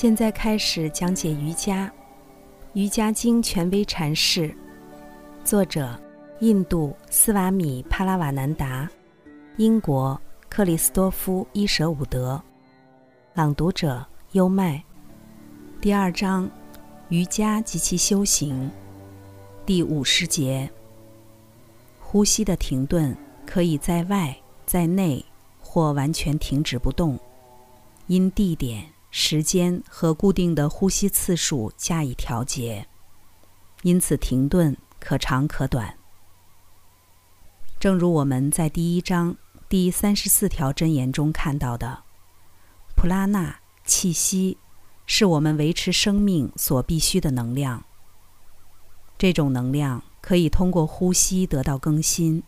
现在开始讲解瑜伽，《瑜伽经》权威阐释，作者印度斯瓦米帕拉瓦南达，英国克里斯多夫伊舍伍德，朗读者优麦。第二章：瑜伽及其修行，第五十节。呼吸的停顿可以在外、在内或完全停止不动，因地点。时间和固定的呼吸次数加以调节，因此停顿可长可短。正如我们在第一章第三十四条箴言中看到的，普拉纳气息是我们维持生命所必需的能量。这种能量可以通过呼吸得到更新，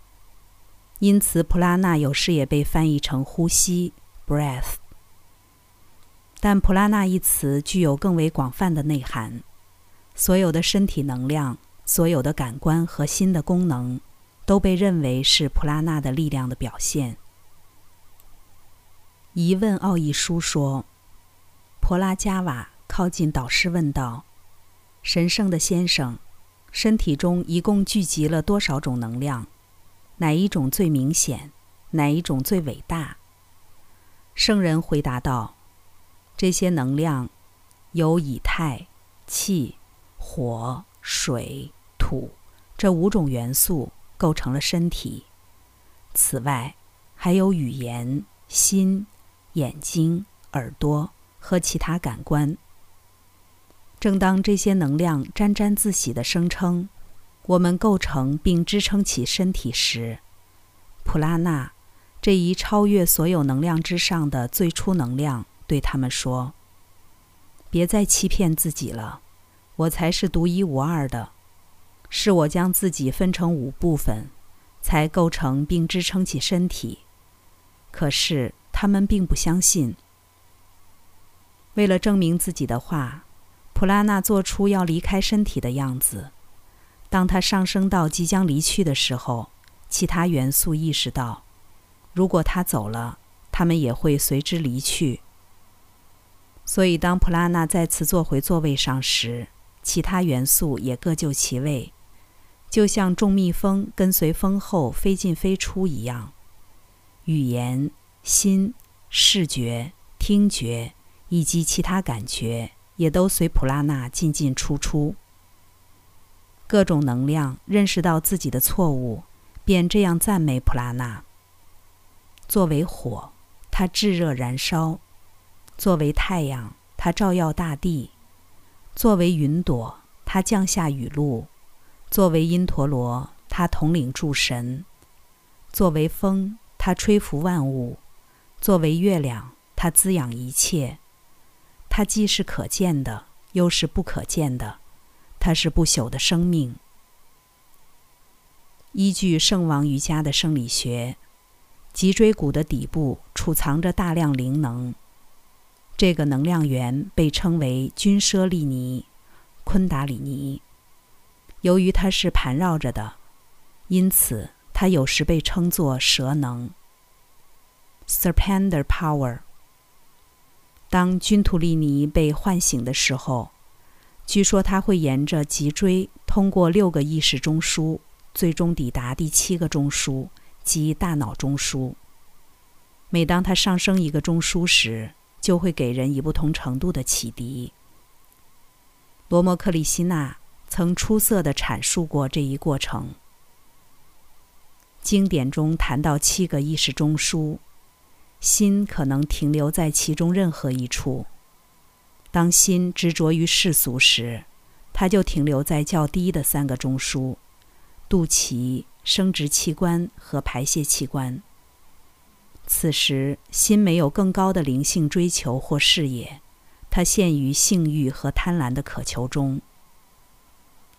因此普拉纳有时也被翻译成呼吸。但“普拉纳”一词具有更为广泛的内涵，所有的身体能量、所有的感官和心的功能，都被认为是普拉纳的力量的表现。疑问奥义书说：“婆拉加瓦靠近导师问道：‘神圣的先生，身体中一共聚集了多少种能量？哪一种最明显？哪一种最伟大？’圣人回答道。”这些能量由以太、气、火、水、土这五种元素构成了身体。此外，还有语言、心、眼睛、耳朵和其他感官。正当这些能量沾沾自喜地声称我们构成并支撑起身体时，普拉纳这一超越所有能量之上的最初能量。对他们说：“别再欺骗自己了，我才是独一无二的。是我将自己分成五部分，才构成并支撑起身体。可是他们并不相信。为了证明自己的话，普拉纳做出要离开身体的样子。当他上升到即将离去的时候，其他元素意识到，如果他走了，他们也会随之离去。”所以，当普拉纳再次坐回座位上时，其他元素也各就其位，就像众蜜蜂跟随蜂后飞进飞出一样。语言、心、视觉、听觉以及其他感觉也都随普拉纳进进出出。各种能量认识到自己的错误，便这样赞美普拉纳：作为火，它炙热燃烧。作为太阳，它照耀大地；作为云朵，它降下雨露；作为因陀罗，它统领诸神；作为风，它吹拂万物；作为月亮，它滋养一切。它既是可见的，又是不可见的。它是不朽的生命。依据圣王瑜伽的生理学，脊椎骨的底部储藏着大量灵能。这个能量源被称为军舍利尼，昆达里尼。由于它是盘绕着的，因此它有时被称作蛇能 （Serpenter Power）。当君图利尼被唤醒的时候，据说它会沿着脊椎通过六个意识中枢，最终抵达第七个中枢即大脑中枢。每当它上升一个中枢时，就会给人以不同程度的启迪。罗摩克里希纳曾出色地阐述过这一过程。经典中谈到七个意识中枢，心可能停留在其中任何一处。当心执着于世俗时，它就停留在较低的三个中枢：肚脐、生殖器官和排泄器官。此时，心没有更高的灵性追求或视野，它陷于性欲和贪婪的渴求中。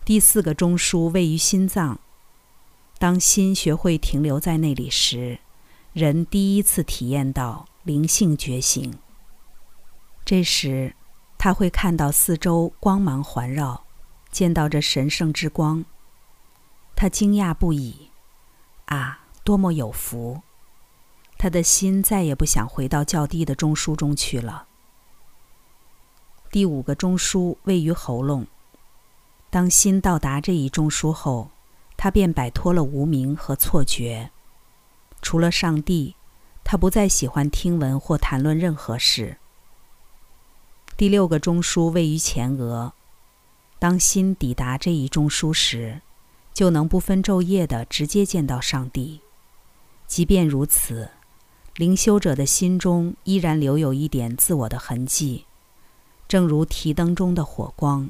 第四个中枢位于心脏。当心学会停留在那里时，人第一次体验到灵性觉醒。这时，他会看到四周光芒环绕，见到这神圣之光。他惊讶不已：“啊，多么有福！”他的心再也不想回到较低的中枢中去了。第五个中枢位于喉咙。当心到达这一中枢后，他便摆脱了无名和错觉。除了上帝，他不再喜欢听闻或谈论任何事。第六个中枢位于前额。当心抵达这一中枢时，就能不分昼夜的直接见到上帝。即便如此，灵修者的心中依然留有一点自我的痕迹，正如提灯中的火光。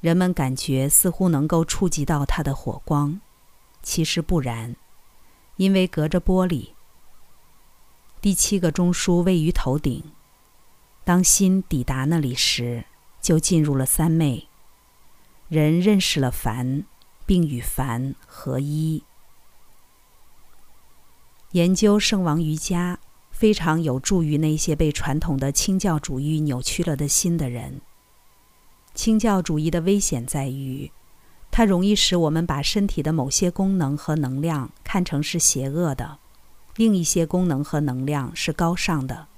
人们感觉似乎能够触及到它的火光，其实不然，因为隔着玻璃。第七个中枢位于头顶。当心抵达那里时，就进入了三昧。人认识了凡，并与凡合一。研究圣王瑜伽非常有助于那些被传统的清教主义扭曲了的心的人。清教主义的危险在于，它容易使我们把身体的某些功能和能量看成是邪恶的，另一些功能和能量是高尚的，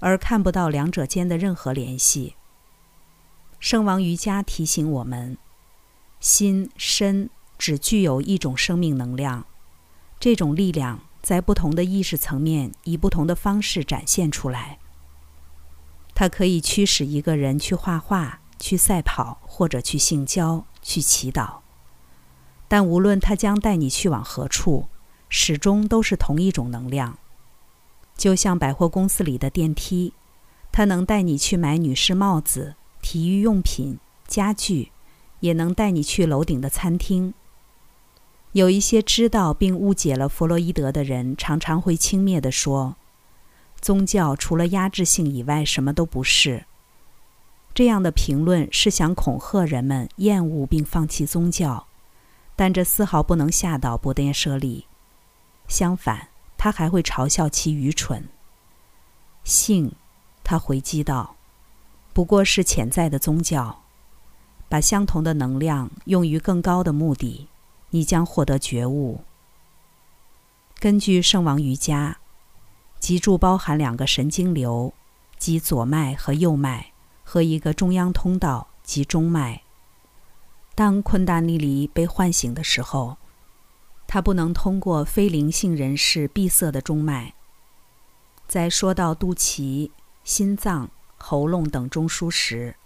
而看不到两者间的任何联系。圣王瑜伽提醒我们：心身只具有一种生命能量，这种力量在不同的意识层面以不同的方式展现出来。它可以驱使一个人去画画、去赛跑，或者去性交、去祈祷。但无论它将带你去往何处，始终都是同一种能量。就像百货公司里的电梯，它能带你去买女士帽子。体育用品、家具，也能带你去楼顶的餐厅。有一些知道并误解了弗洛伊德的人，常常会轻蔑地说：“宗教除了压制性以外，什么都不是。”这样的评论是想恐吓人们厌恶并放弃宗教，但这丝毫不能吓倒伯颠舍利。相反，他还会嘲笑其愚蠢。性，他回击道。不过是潜在的宗教，把相同的能量用于更高的目的，你将获得觉悟。根据圣王瑜伽，脊柱包含两个神经流，即左脉和右脉，和一个中央通道，即中脉。当昆达尼尼被唤醒的时候，它不能通过非灵性人士闭塞的中脉。在说到肚脐、心脏。喉咙等中枢时，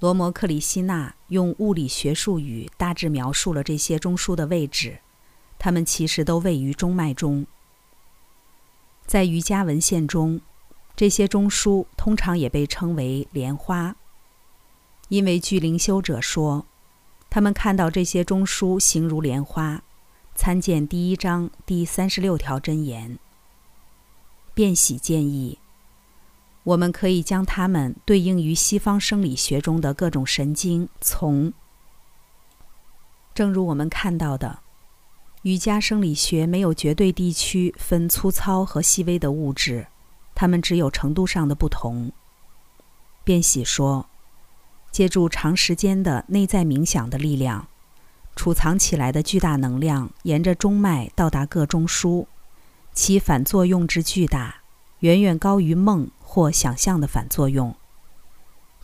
罗摩克里希纳用物理学术语大致描述了这些中枢的位置。它们其实都位于中脉中。在瑜伽文献中，这些中枢通常也被称为莲花，因为据灵修者说，他们看到这些中枢形如莲花。参见第一章第三十六条真言。变喜建议。我们可以将它们对应于西方生理学中的各种神经丛。正如我们看到的，瑜伽生理学没有绝对地区分粗糙和细微的物质，它们只有程度上的不同。便喜说，借助长时间的内在冥想的力量，储藏起来的巨大能量沿着中脉到达各中枢，其反作用之巨大，远远高于梦。或想象的反作用，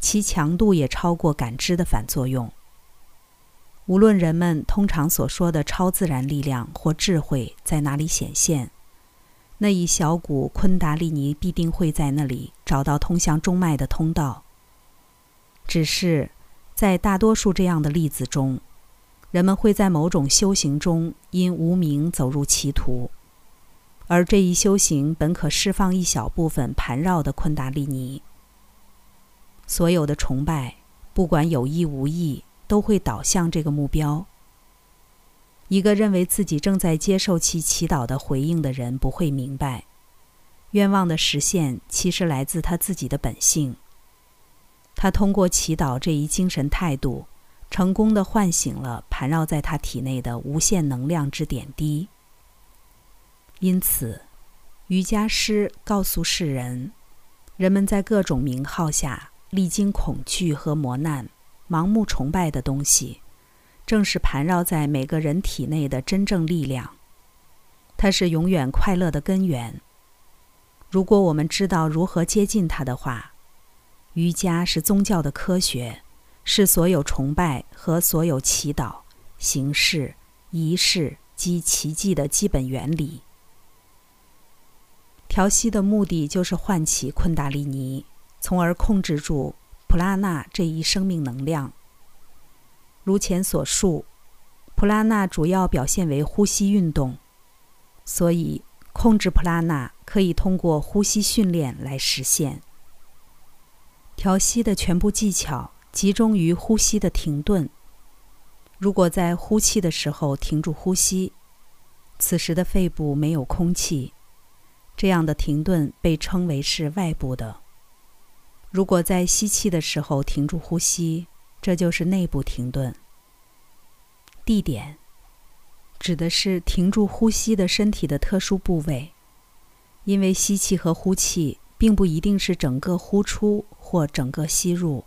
其强度也超过感知的反作用。无论人们通常所说的超自然力量或智慧在哪里显现，那一小股昆达利尼必定会在那里找到通向中脉的通道。只是，在大多数这样的例子中，人们会在某种修行中因无名走入歧途。而这一修行本可释放一小部分盘绕的昆达利尼。所有的崇拜，不管有意无意，都会导向这个目标。一个认为自己正在接受其祈祷的回应的人不会明白，愿望的实现其实来自他自己的本性。他通过祈祷这一精神态度，成功的唤醒了盘绕在他体内的无限能量之点滴。因此，瑜伽师告诉世人：人们在各种名号下历经恐惧和磨难，盲目崇拜的东西，正是盘绕在每个人体内的真正力量。它是永远快乐的根源。如果我们知道如何接近它的话，瑜伽是宗教的科学，是所有崇拜和所有祈祷、形式、仪式及奇迹的基本原理。调息的目的就是唤起昆达里尼，从而控制住普拉纳这一生命能量。如前所述，普拉纳主要表现为呼吸运动，所以控制普拉纳可以通过呼吸训练来实现。调息的全部技巧集中于呼吸的停顿。如果在呼气的时候停住呼吸，此时的肺部没有空气，这样的停顿被称为是外部的。如果在吸气的时候停住呼吸，这就是内部停顿。地点指的是停住呼吸的身体的特殊部位，因为吸气和呼气并不一定是整个呼出。或整个吸入，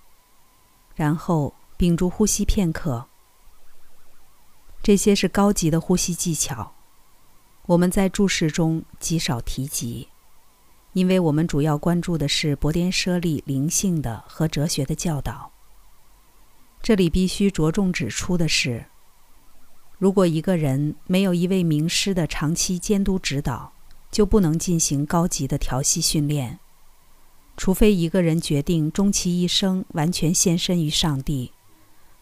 然后屏住呼吸片刻。这些是高级的呼吸技巧，我们在注释中极少提及，因为我们主要关注的是博颠舍利灵性的和哲学的教导。这里必须着重指出的是，如果一个人没有一位名师的长期监督指导，就不能进行高级的调息训练。除非一个人决定终其一生完全献身于上帝，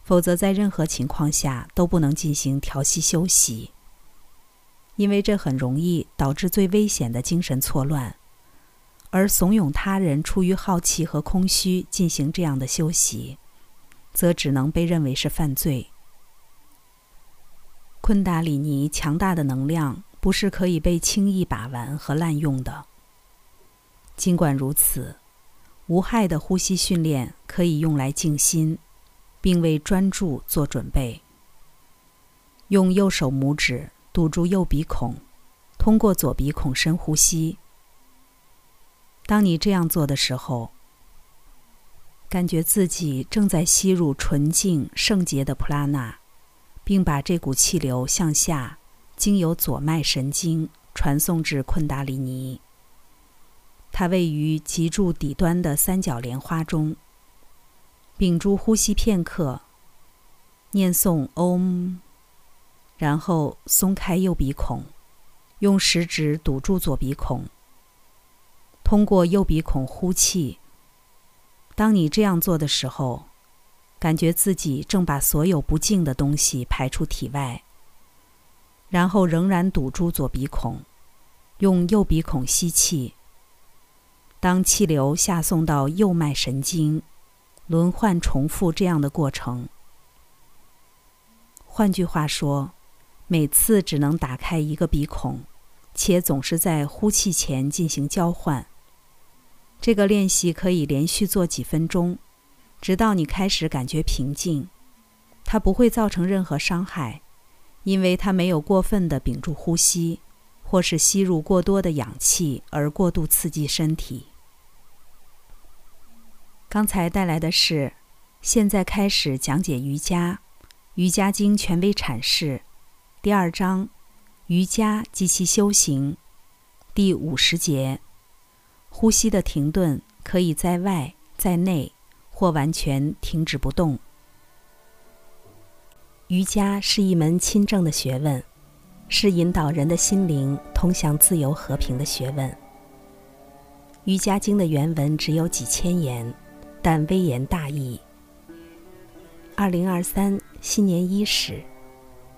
否则在任何情况下都不能进行调息休息，因为这很容易导致最危险的精神错乱。而怂恿他人出于好奇和空虚进行这样的休息，则只能被认为是犯罪。昆达里尼强大的能量不是可以被轻易把玩和滥用的。尽管如此。无害的呼吸训练可以用来静心，并为专注做准备。用右手拇指堵住右鼻孔，通过左鼻孔深呼吸。当你这样做的时候，感觉自己正在吸入纯净圣洁的普拉纳，并把这股气流向下，经由左脉神经传送至昆达里尼。它位于脊柱底端的三角莲花中。屏住呼吸片刻，念诵 Om，然后松开右鼻孔，用食指堵住左鼻孔，通过右鼻孔呼气。当你这样做的时候，感觉自己正把所有不净的东西排出体外。然后仍然堵住左鼻孔，用右鼻孔吸气。当气流下送到右脉神经，轮换重复这样的过程。换句话说，每次只能打开一个鼻孔，且总是在呼气前进行交换。这个练习可以连续做几分钟，直到你开始感觉平静。它不会造成任何伤害，因为它没有过分的屏住呼吸，或是吸入过多的氧气而过度刺激身体。刚才带来的是，现在开始讲解瑜伽，《瑜伽经》权威阐释，第二章，瑜伽及其修行，第五十节，呼吸的停顿可以在外在内或完全停止不动。瑜伽是一门亲政的学问，是引导人的心灵通向自由和平的学问。《瑜伽经》的原文只有几千言。但微言大义。二零二三新年伊始，